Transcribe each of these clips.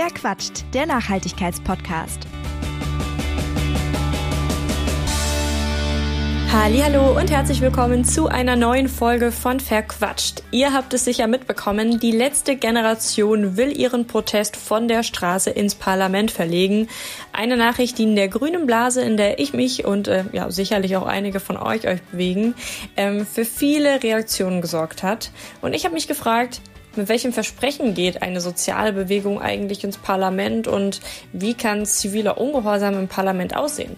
Wer quatscht? Der Nachhaltigkeitspodcast. Hallo und herzlich willkommen zu einer neuen Folge von Verquatscht. Ihr habt es sicher mitbekommen, die letzte Generation will ihren Protest von der Straße ins Parlament verlegen. Eine Nachricht, die in der grünen Blase, in der ich mich und äh, ja sicherlich auch einige von euch euch bewegen, ähm, für viele Reaktionen gesorgt hat. Und ich habe mich gefragt, mit welchem Versprechen geht eine soziale Bewegung eigentlich ins Parlament und wie kann ziviler Ungehorsam im Parlament aussehen?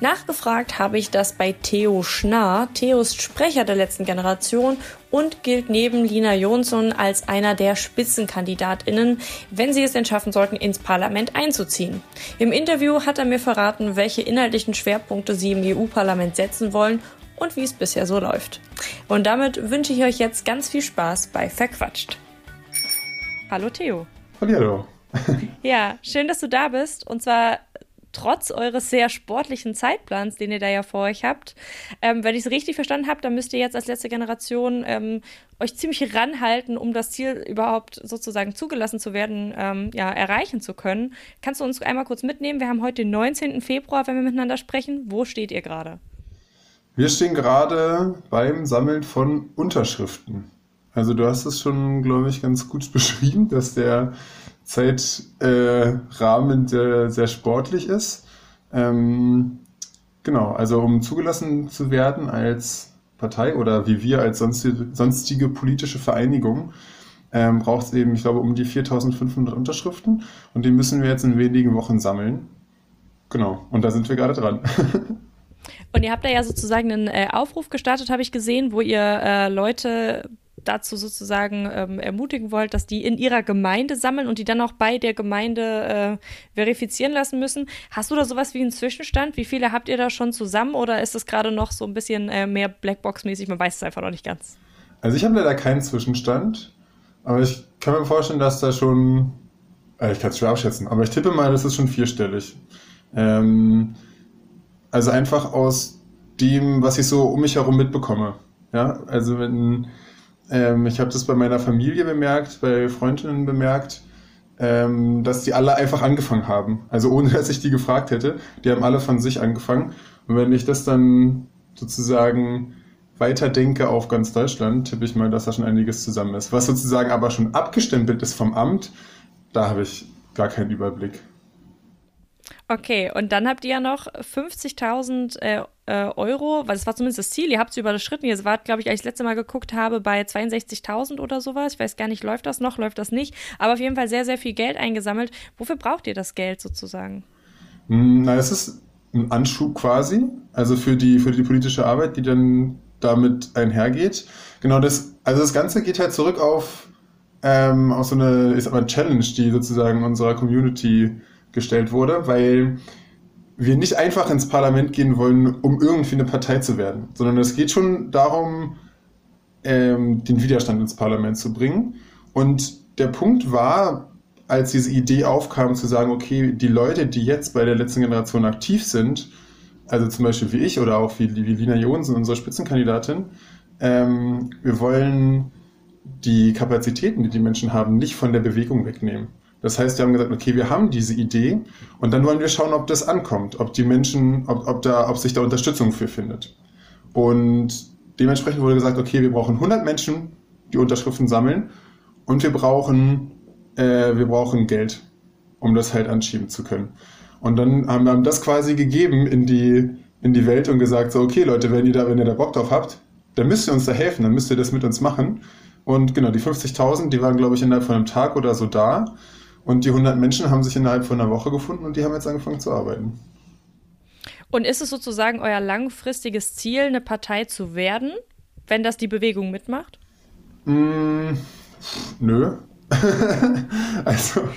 Nachgefragt habe ich das bei Theo Schnarr. Theo ist Sprecher der letzten Generation und gilt neben Lina Jonsson als einer der Spitzenkandidatinnen, wenn sie es denn schaffen sollten, ins Parlament einzuziehen. Im Interview hat er mir verraten, welche inhaltlichen Schwerpunkte sie im EU-Parlament setzen wollen und wie es bisher so läuft. Und damit wünsche ich euch jetzt ganz viel Spaß bei Verquatscht. Hallo Theo. Hallo. ja, schön, dass du da bist. Und zwar trotz eures sehr sportlichen Zeitplans, den ihr da ja vor euch habt. Ähm, wenn ich es richtig verstanden habe, dann müsst ihr jetzt als letzte Generation ähm, euch ziemlich ranhalten, um das Ziel überhaupt sozusagen zugelassen zu werden, ähm, ja, erreichen zu können. Kannst du uns einmal kurz mitnehmen? Wir haben heute den 19. Februar, wenn wir miteinander sprechen. Wo steht ihr gerade? Wir stehen gerade beim Sammeln von Unterschriften. Also du hast es schon, glaube ich, ganz gut beschrieben, dass der Zeitrahmen äh, sehr sportlich ist. Ähm, genau, also um zugelassen zu werden als Partei oder wie wir als sonstige, sonstige politische Vereinigung, ähm, braucht es eben, ich glaube, um die 4500 Unterschriften und die müssen wir jetzt in wenigen Wochen sammeln. Genau, und da sind wir gerade dran. Und ihr habt da ja sozusagen einen äh, Aufruf gestartet, habe ich gesehen, wo ihr äh, Leute dazu sozusagen ähm, ermutigen wollt, dass die in ihrer Gemeinde sammeln und die dann auch bei der Gemeinde äh, verifizieren lassen müssen. Hast du da sowas wie einen Zwischenstand? Wie viele habt ihr da schon zusammen oder ist es gerade noch so ein bisschen äh, mehr Blackbox-mäßig? Man weiß es einfach noch nicht ganz. Also ich habe leider keinen Zwischenstand, aber ich kann mir vorstellen, dass da schon, äh, ich kann es schwer abschätzen, aber ich tippe mal, das ist schon vierstellig. Ähm, also einfach aus dem, was ich so um mich herum mitbekomme. Ja, also wenn ähm, ich habe das bei meiner Familie bemerkt, bei Freundinnen bemerkt, ähm, dass die alle einfach angefangen haben. Also ohne dass ich die gefragt hätte. Die haben alle von sich angefangen. Und wenn ich das dann sozusagen weiterdenke auf ganz Deutschland, tippe ich mal, dass da schon einiges zusammen ist. Was sozusagen aber schon abgestempelt ist vom Amt, da habe ich gar keinen Überblick. Okay, und dann habt ihr ja noch 50.000 äh, äh, Euro, weil das war zumindest das Ziel, ihr habt es überschritten. Ihr wart, glaube ich, als ich das letzte Mal geguckt habe, bei 62.000 oder sowas. Ich weiß gar nicht, läuft das noch, läuft das nicht. Aber auf jeden Fall sehr, sehr viel Geld eingesammelt. Wofür braucht ihr das Geld sozusagen? Hm, na, es ist ein Anschub quasi, also für die, für die politische Arbeit, die dann damit einhergeht. Genau das, also das Ganze geht halt zurück auf, ähm, auf so eine, ist aber Challenge, die sozusagen unserer Community gestellt wurde, weil wir nicht einfach ins Parlament gehen wollen, um irgendwie eine Partei zu werden, sondern es geht schon darum, ähm, den Widerstand ins Parlament zu bringen. Und der Punkt war, als diese Idee aufkam, zu sagen, okay, die Leute, die jetzt bei der letzten Generation aktiv sind, also zum Beispiel wie ich oder auch wie, wie Lina Jonsen, unsere Spitzenkandidatin, ähm, wir wollen die Kapazitäten, die die Menschen haben, nicht von der Bewegung wegnehmen. Das heißt, wir haben gesagt, okay, wir haben diese Idee und dann wollen wir schauen, ob das ankommt, ob die Menschen, ob, ob, da, ob sich da Unterstützung für findet. Und dementsprechend wurde gesagt, okay, wir brauchen 100 Menschen, die Unterschriften sammeln und wir brauchen, äh, wir brauchen Geld, um das halt anschieben zu können. Und dann haben wir das quasi gegeben in die, in die Welt und gesagt, so, okay, Leute, wenn ihr da, wenn ihr da Bock drauf habt, dann müsst ihr uns da helfen, dann müsst ihr das mit uns machen. Und genau, die 50.000, die waren, glaube ich, innerhalb von einem Tag oder so da. Und die 100 Menschen haben sich innerhalb von einer Woche gefunden und die haben jetzt angefangen zu arbeiten. Und ist es sozusagen euer langfristiges Ziel, eine Partei zu werden, wenn das die Bewegung mitmacht? Mm, nö. also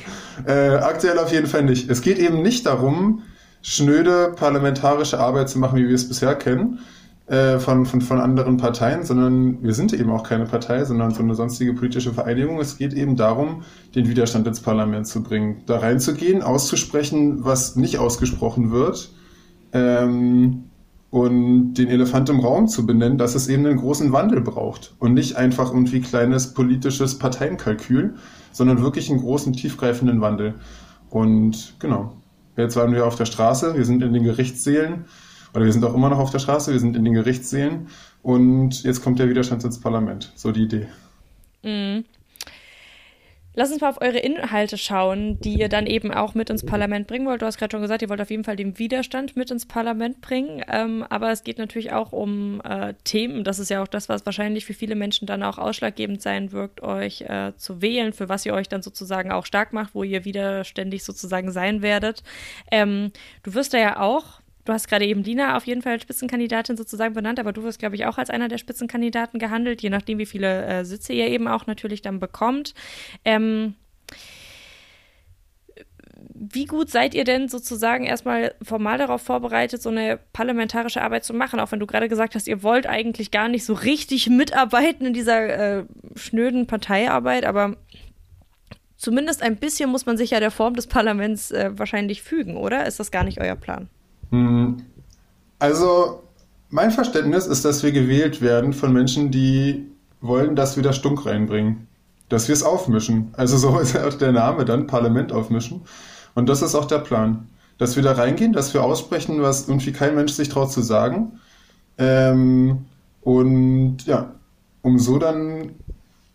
äh, aktuell auf jeden Fall nicht. Es geht eben nicht darum, schnöde parlamentarische Arbeit zu machen, wie wir es bisher kennen, äh, von, von, von anderen Parteien, sondern wir sind eben auch keine Partei, sondern so eine sonstige politische Vereinigung. Es geht eben darum, den Widerstand ins Parlament zu bringen, da reinzugehen, auszusprechen, was nicht ausgesprochen wird. Ähm, und den Elefant im Raum zu benennen, dass es eben einen großen Wandel braucht und nicht einfach irgendwie kleines politisches Parteienkalkül, sondern wirklich einen großen, tiefgreifenden Wandel. Und genau, jetzt waren wir auf der Straße, wir sind in den Gerichtssälen, oder wir sind auch immer noch auf der Straße, wir sind in den Gerichtssälen und jetzt kommt der Widerstand ins Parlament. So die Idee. Mhm. Lass uns mal auf eure Inhalte schauen, die ihr dann eben auch mit ins Parlament bringen wollt. Du hast gerade schon gesagt, ihr wollt auf jeden Fall den Widerstand mit ins Parlament bringen. Ähm, aber es geht natürlich auch um äh, Themen. Das ist ja auch das, was wahrscheinlich für viele Menschen dann auch ausschlaggebend sein wirkt, euch äh, zu wählen, für was ihr euch dann sozusagen auch stark macht, wo ihr widerständig sozusagen sein werdet. Ähm, du wirst da ja auch Du hast gerade eben Lina auf jeden Fall als Spitzenkandidatin sozusagen benannt, aber du wirst, glaube ich, auch als einer der Spitzenkandidaten gehandelt, je nachdem, wie viele äh, Sitze ihr eben auch natürlich dann bekommt. Ähm, wie gut seid ihr denn sozusagen erstmal formal darauf vorbereitet, so eine parlamentarische Arbeit zu machen? Auch wenn du gerade gesagt hast, ihr wollt eigentlich gar nicht so richtig mitarbeiten in dieser äh, schnöden Parteiarbeit, aber zumindest ein bisschen muss man sich ja der Form des Parlaments äh, wahrscheinlich fügen, oder? Ist das gar nicht euer Plan? Hm. Also, mein Verständnis ist, dass wir gewählt werden von Menschen, die wollen, dass wir da Stunk reinbringen. Dass wir es aufmischen. Also so ist auch der Name dann, Parlament aufmischen. Und das ist auch der Plan. Dass wir da reingehen, dass wir aussprechen, was irgendwie kein Mensch sich traut zu sagen. Ähm, und ja, um so dann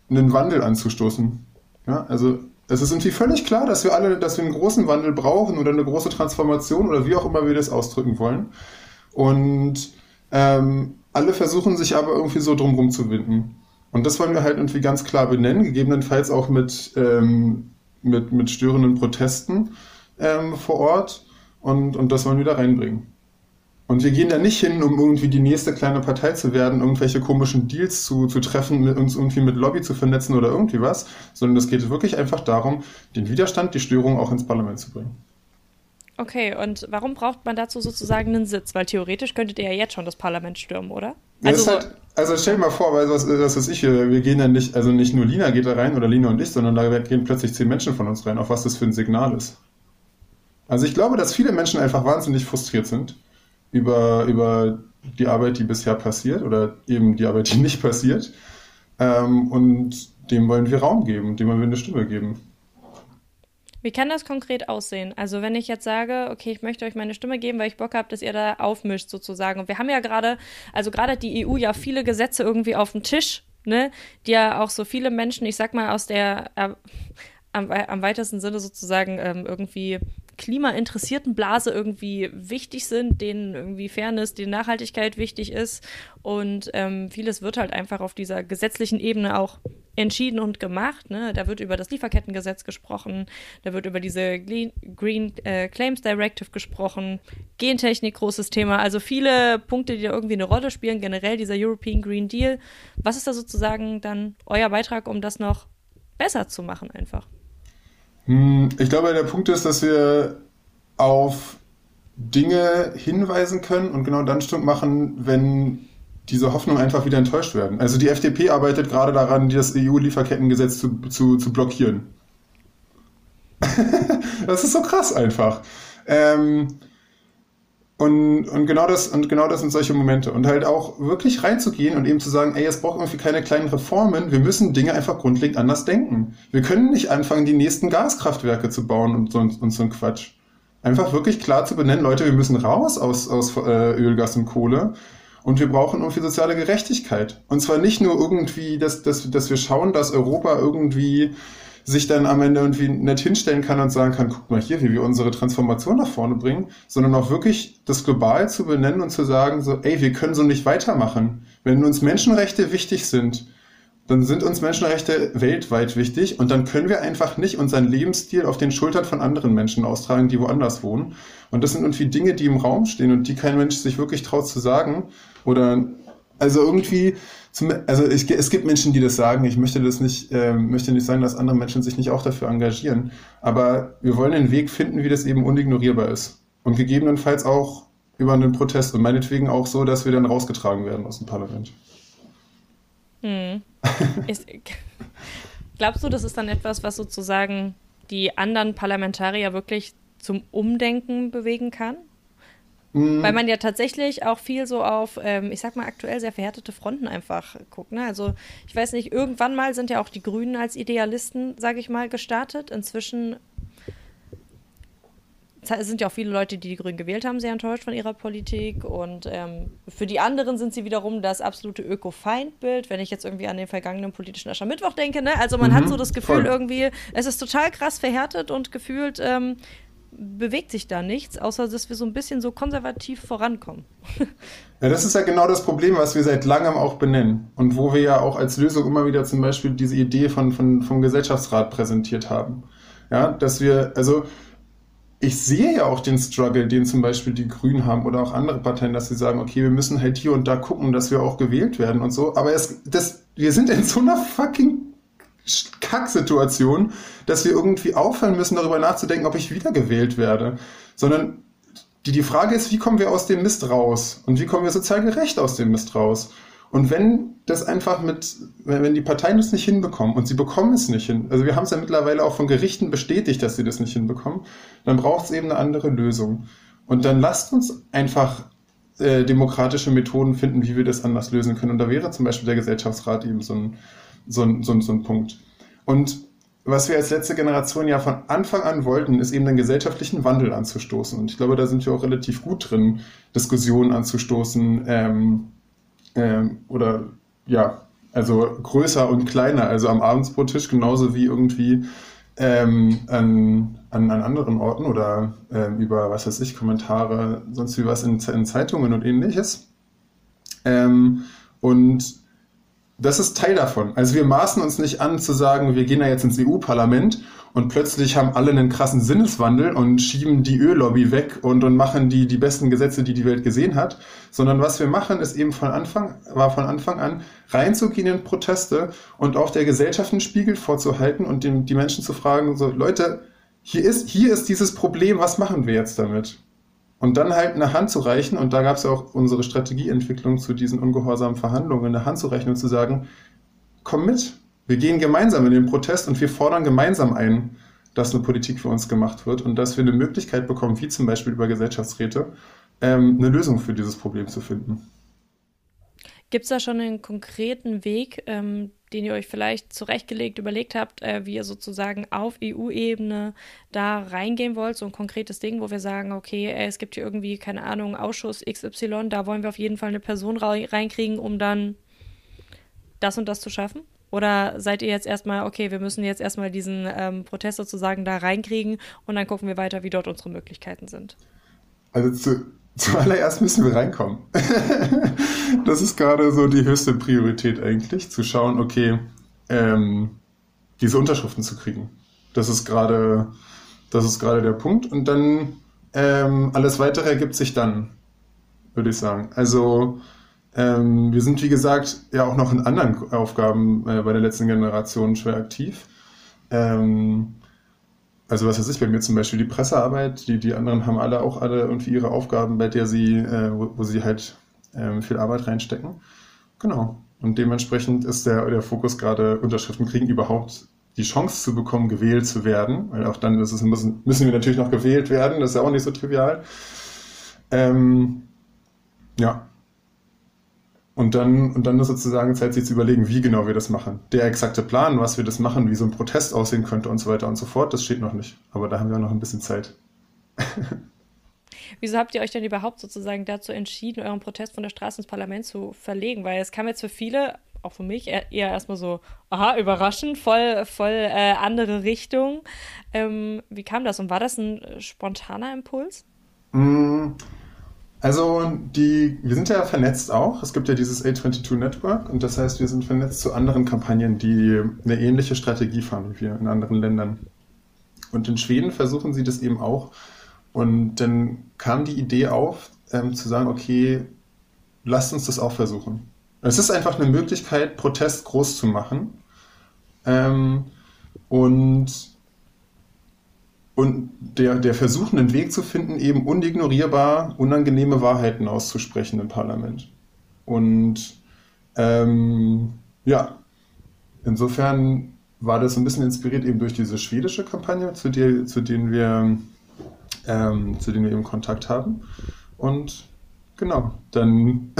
einen Wandel anzustoßen. Ja, also es ist irgendwie völlig klar, dass wir alle, dass wir einen großen Wandel brauchen oder eine große Transformation oder wie auch immer wir das ausdrücken wollen. Und ähm, alle versuchen sich aber irgendwie so drumherum zu winden. Und das wollen wir halt irgendwie ganz klar benennen, gegebenenfalls auch mit, ähm, mit, mit störenden Protesten ähm, vor Ort. Und, und das wollen wir da reinbringen. Und wir gehen da nicht hin, um irgendwie die nächste kleine Partei zu werden, irgendwelche komischen Deals zu, zu treffen, uns irgendwie mit Lobby zu vernetzen oder irgendwie was, sondern es geht wirklich einfach darum, den Widerstand, die Störung auch ins Parlament zu bringen. Okay, und warum braucht man dazu sozusagen einen Sitz? Weil theoretisch könntet ihr ja jetzt schon das Parlament stürmen, oder? Also, halt, also stell dir mal vor, weil was, was ist ich, wir gehen dann nicht, also nicht nur Lina geht da rein oder Lina und ich, sondern da gehen plötzlich zehn Menschen von uns rein, auf was das für ein Signal ist. Also ich glaube, dass viele Menschen einfach wahnsinnig frustriert sind über, über die Arbeit, die bisher passiert oder eben die Arbeit, die nicht passiert. Ähm, und dem wollen wir Raum geben, dem wollen wir eine Stimme geben. Wie kann das konkret aussehen? Also wenn ich jetzt sage, okay, ich möchte euch meine Stimme geben, weil ich Bock habe, dass ihr da aufmischt sozusagen. Und wir haben ja gerade, also gerade die EU ja viele Gesetze irgendwie auf dem Tisch, ne, die ja auch so viele Menschen, ich sag mal aus der äh, am, am weitesten Sinne sozusagen ähm, irgendwie klimainteressierten Blase irgendwie wichtig sind, denen irgendwie Fairness, die Nachhaltigkeit wichtig ist. Und ähm, vieles wird halt einfach auf dieser gesetzlichen Ebene auch entschieden und gemacht. Ne? Da wird über das Lieferkettengesetz gesprochen, da wird über diese Green äh, Claims Directive gesprochen, Gentechnik, großes Thema. Also viele Punkte, die da irgendwie eine Rolle spielen, generell dieser European Green Deal. Was ist da sozusagen dann euer Beitrag, um das noch besser zu machen einfach? Hm, ich glaube, der Punkt ist, dass wir auf Dinge hinweisen können und genau dann Stück machen, wenn diese Hoffnungen einfach wieder enttäuscht werden. Also die FDP arbeitet gerade daran, das EU-Lieferkettengesetz zu, zu, zu blockieren. das ist so krass einfach. Ähm, und, und, genau das, und genau das sind solche Momente. Und halt auch wirklich reinzugehen und eben zu sagen, ey, es braucht irgendwie keine kleinen Reformen, wir müssen Dinge einfach grundlegend anders denken. Wir können nicht anfangen, die nächsten Gaskraftwerke zu bauen und so, und so ein Quatsch. Einfach wirklich klar zu benennen, Leute, wir müssen raus aus, aus äh, Öl, Gas und Kohle. Und wir brauchen irgendwie soziale Gerechtigkeit. Und zwar nicht nur irgendwie, dass, dass, dass wir schauen, dass Europa irgendwie sich dann am Ende irgendwie nett hinstellen kann und sagen kann, guck mal hier, wie wir unsere Transformation nach vorne bringen, sondern auch wirklich das global zu benennen und zu sagen, so, ey, wir können so nicht weitermachen. Wenn uns Menschenrechte wichtig sind, dann sind uns Menschenrechte weltweit wichtig und dann können wir einfach nicht unseren Lebensstil auf den Schultern von anderen Menschen austragen, die woanders wohnen. Und das sind irgendwie Dinge, die im Raum stehen und die kein Mensch sich wirklich traut zu sagen. Oder also irgendwie zum, also ich, es gibt Menschen, die das sagen. Ich möchte das nicht, äh, möchte nicht sagen, dass andere Menschen sich nicht auch dafür engagieren. Aber wir wollen einen Weg finden, wie das eben unignorierbar ist. Und gegebenenfalls auch über einen Protest und meinetwegen auch so, dass wir dann rausgetragen werden aus dem Parlament. Hm. ist, glaubst du, das ist dann etwas, was sozusagen die anderen Parlamentarier wirklich zum Umdenken bewegen kann? Mhm. Weil man ja tatsächlich auch viel so auf, ähm, ich sag mal, aktuell sehr verhärtete Fronten einfach guckt. Ne? Also ich weiß nicht, irgendwann mal sind ja auch die Grünen als Idealisten, sage ich mal, gestartet. Inzwischen sind ja auch viele Leute, die die Grünen gewählt haben, sehr enttäuscht von ihrer Politik. Und ähm, für die anderen sind sie wiederum das absolute Öko-Feindbild, wenn ich jetzt irgendwie an den vergangenen politischen Aschermittwoch denke. Ne? Also man mhm, hat so das Gefühl voll. irgendwie, es ist total krass verhärtet und gefühlt ähm, bewegt sich da nichts, außer dass wir so ein bisschen so konservativ vorankommen. Ja, das ist ja genau das Problem, was wir seit langem auch benennen und wo wir ja auch als Lösung immer wieder zum Beispiel diese Idee von, von, vom Gesellschaftsrat präsentiert haben. Ja, dass wir, also ich sehe ja auch den Struggle, den zum Beispiel die Grünen haben oder auch andere Parteien, dass sie sagen, okay, wir müssen halt hier und da gucken, dass wir auch gewählt werden und so. Aber es, das, wir sind in so einer fucking Kacksituation, dass wir irgendwie aufhören müssen, darüber nachzudenken, ob ich wiedergewählt werde. Sondern die, die Frage ist, wie kommen wir aus dem Mist raus? Und wie kommen wir sozial gerecht aus dem Mist raus? Und wenn das einfach mit, wenn die Parteien das nicht hinbekommen und sie bekommen es nicht hin, also wir haben es ja mittlerweile auch von Gerichten bestätigt, dass sie das nicht hinbekommen, dann braucht es eben eine andere Lösung. Und dann lasst uns einfach äh, demokratische Methoden finden, wie wir das anders lösen können. Und da wäre zum Beispiel der Gesellschaftsrat eben so ein, so ein, so ein, so ein Punkt. Und was wir als letzte Generation ja von Anfang an wollten, ist eben den gesellschaftlichen Wandel anzustoßen. Und ich glaube, da sind wir auch relativ gut drin, Diskussionen anzustoßen ähm, ähm, oder ja, also größer und kleiner, also am Abendsbrottisch genauso wie irgendwie ähm, an, an, an anderen Orten oder ähm, über, was weiß ich, Kommentare, sonst wie was in, in Zeitungen und ähnliches. Ähm, und das ist Teil davon. Also wir maßen uns nicht an zu sagen, wir gehen da jetzt ins EU-Parlament und plötzlich haben alle einen krassen Sinneswandel und schieben die Öllobby weg und, und machen die, die besten Gesetze, die die Welt gesehen hat, sondern was wir machen, ist eben von Anfang, war von Anfang an reinzugehen in Proteste und auch der Gesellschaft einen Spiegel vorzuhalten und dem, die Menschen zu fragen, so Leute, hier ist, hier ist dieses Problem, was machen wir jetzt damit? Und dann halt eine Hand zu reichen, und da gab es ja auch unsere Strategieentwicklung zu diesen ungehorsamen Verhandlungen, eine Hand zu reichen und zu sagen, komm mit, wir gehen gemeinsam in den Protest und wir fordern gemeinsam ein, dass eine Politik für uns gemacht wird und dass wir eine Möglichkeit bekommen, wie zum Beispiel über Gesellschaftsräte, ähm, eine Lösung für dieses Problem zu finden. Gibt es da schon einen konkreten Weg, ähm, den ihr euch vielleicht zurechtgelegt, überlegt habt, äh, wie ihr sozusagen auf EU-Ebene da reingehen wollt? So ein konkretes Ding, wo wir sagen, okay, äh, es gibt hier irgendwie, keine Ahnung, Ausschuss XY, da wollen wir auf jeden Fall eine Person reinkriegen, um dann das und das zu schaffen? Oder seid ihr jetzt erstmal, okay, wir müssen jetzt erstmal diesen ähm, Protest sozusagen da reinkriegen und dann gucken wir weiter, wie dort unsere Möglichkeiten sind? Also zu, Zuallererst müssen wir reinkommen. das ist gerade so die höchste Priorität eigentlich, zu schauen, okay, ähm, diese Unterschriften zu kriegen. Das ist gerade, das ist gerade der Punkt. Und dann ähm, alles weitere ergibt sich dann, würde ich sagen. Also ähm, wir sind, wie gesagt, ja auch noch in anderen Aufgaben äh, bei der letzten Generation schwer aktiv. Ähm, also was weiß ich, bei mir zum Beispiel die Pressearbeit, die, die anderen haben alle auch alle irgendwie ihre Aufgaben, bei der sie, äh, wo, wo, sie halt ähm, viel Arbeit reinstecken. Genau. Und dementsprechend ist der, der Fokus gerade Unterschriften kriegen, überhaupt die Chance zu bekommen, gewählt zu werden. Weil auch dann ist es, müssen, müssen wir natürlich noch gewählt werden, das ist ja auch nicht so trivial. Ähm, ja, und dann, und dann ist sozusagen Zeit, sich zu überlegen, wie genau wir das machen. Der exakte Plan, was wir das machen, wie so ein Protest aussehen könnte und so weiter und so fort, das steht noch nicht. Aber da haben wir noch ein bisschen Zeit. Wieso habt ihr euch denn überhaupt sozusagen dazu entschieden, euren Protest von der Straße ins Parlament zu verlegen? Weil es kam jetzt für viele, auch für mich, eher, erstmal so, aha, überraschend, voll, voll äh, andere Richtung. Ähm, wie kam das und war das ein spontaner Impuls? Mm, also die, wir sind ja vernetzt auch. Es gibt ja dieses A22 Network und das heißt, wir sind vernetzt zu anderen Kampagnen, die eine ähnliche Strategie fahren wie wir in anderen Ländern. Und in Schweden versuchen sie das eben auch. Und dann kam die Idee auf, ähm, zu sagen, okay, lasst uns das auch versuchen. Es ist einfach eine Möglichkeit, Protest groß zu machen. Ähm, und und der, der Versuch, einen Weg zu finden, eben unignorierbar unangenehme Wahrheiten auszusprechen im Parlament. Und ähm, ja, insofern war das ein bisschen inspiriert eben durch diese schwedische Kampagne, zu, der, zu denen wir ähm, zu denen wir eben Kontakt haben. Und genau, dann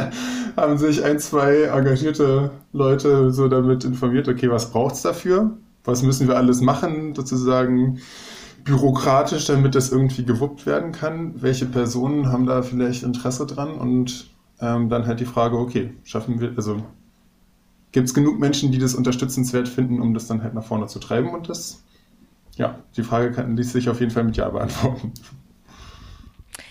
haben sich ein, zwei engagierte Leute so damit informiert, okay, was braucht es dafür? Was müssen wir alles machen, sozusagen bürokratisch, damit das irgendwie gewuppt werden kann? Welche Personen haben da vielleicht Interesse dran? Und ähm, dann halt die Frage, okay, schaffen wir, also gibt es genug Menschen, die das unterstützenswert finden, um das dann halt nach vorne zu treiben? Und das, ja, die Frage kann, ließ sich auf jeden Fall mit Ja beantworten.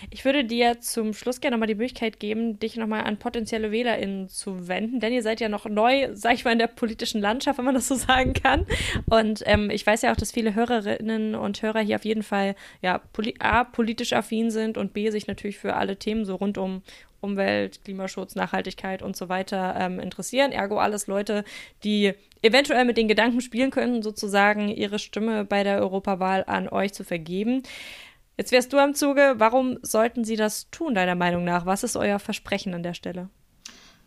Ich würde dir zum Schluss gerne nochmal die Möglichkeit geben, dich nochmal an potenzielle WählerInnen zu wenden, denn ihr seid ja noch neu, sag ich mal, in der politischen Landschaft, wenn man das so sagen kann. Und ähm, ich weiß ja auch, dass viele Hörerinnen und Hörer hier auf jeden Fall ja poli A, politisch affin sind und B, sich natürlich für alle Themen so rund um Umwelt, Klimaschutz, Nachhaltigkeit und so weiter ähm, interessieren. Ergo alles Leute, die eventuell mit den Gedanken spielen können, sozusagen ihre Stimme bei der Europawahl an euch zu vergeben. Jetzt wärst du am Zuge. Warum sollten sie das tun, deiner Meinung nach? Was ist euer Versprechen an der Stelle?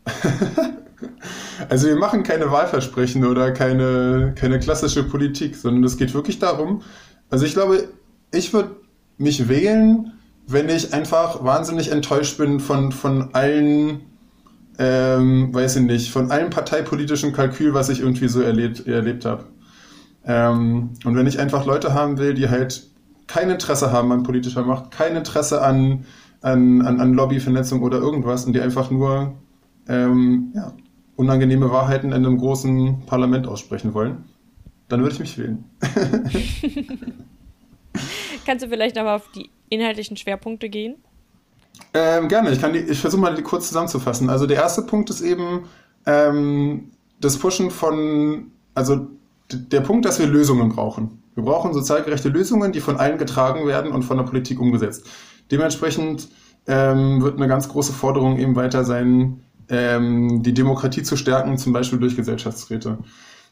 also wir machen keine Wahlversprechen oder keine, keine klassische Politik, sondern es geht wirklich darum, also ich glaube, ich würde mich wählen, wenn ich einfach wahnsinnig enttäuscht bin von, von allen, ähm, weiß ich nicht, von allen parteipolitischen Kalkül, was ich irgendwie so erlebt, erlebt habe. Ähm, und wenn ich einfach Leute haben will, die halt kein Interesse haben an politischer Macht, kein Interesse an, an, an, an Lobbyvernetzung oder irgendwas und die einfach nur ähm, ja, unangenehme Wahrheiten in einem großen Parlament aussprechen wollen, dann würde ich mich wählen. Kannst du vielleicht nochmal auf die inhaltlichen Schwerpunkte gehen? Ähm, gerne, ich, ich versuche mal die kurz zusammenzufassen. Also der erste Punkt ist eben ähm, das Pushen von, also der Punkt, dass wir Lösungen brauchen. Wir brauchen sozialgerechte Lösungen, die von allen getragen werden und von der Politik umgesetzt. Dementsprechend ähm, wird eine ganz große Forderung eben weiter sein, ähm, die Demokratie zu stärken, zum Beispiel durch Gesellschaftsräte.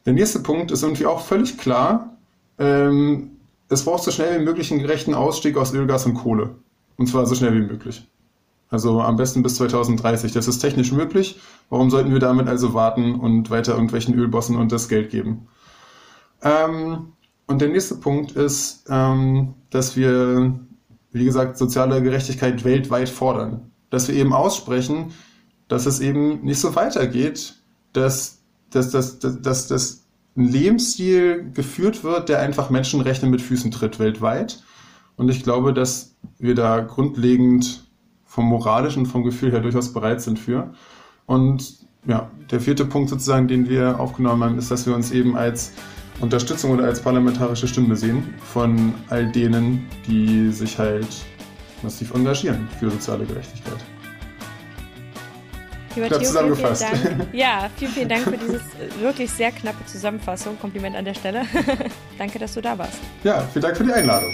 Der nächste Punkt ist irgendwie auch völlig klar. Ähm, es braucht so schnell wie möglich einen gerechten Ausstieg aus Öl, Gas und Kohle. Und zwar so schnell wie möglich. Also am besten bis 2030. Das ist technisch möglich. Warum sollten wir damit also warten und weiter irgendwelchen Ölbossen und das Geld geben? Ähm, und der nächste Punkt ist, ähm, dass wir, wie gesagt, soziale Gerechtigkeit weltweit fordern. Dass wir eben aussprechen, dass es eben nicht so weitergeht, dass, dass, dass, dass, dass, dass ein Lebensstil geführt wird, der einfach Menschenrechte mit Füßen tritt weltweit. Und ich glaube, dass wir da grundlegend vom moralischen, vom Gefühl her durchaus bereit sind für. Und ja, der vierte Punkt sozusagen, den wir aufgenommen haben, ist, dass wir uns eben als Unterstützung oder als parlamentarische Stimme sehen von all denen, die sich halt massiv engagieren für soziale Gerechtigkeit. Lieber Theo, zusammengefasst. Vielen, vielen Dank. Ja, vielen, vielen Dank für diese wirklich sehr knappe Zusammenfassung. Kompliment an der Stelle. Danke, dass du da warst. Ja, vielen Dank für die Einladung.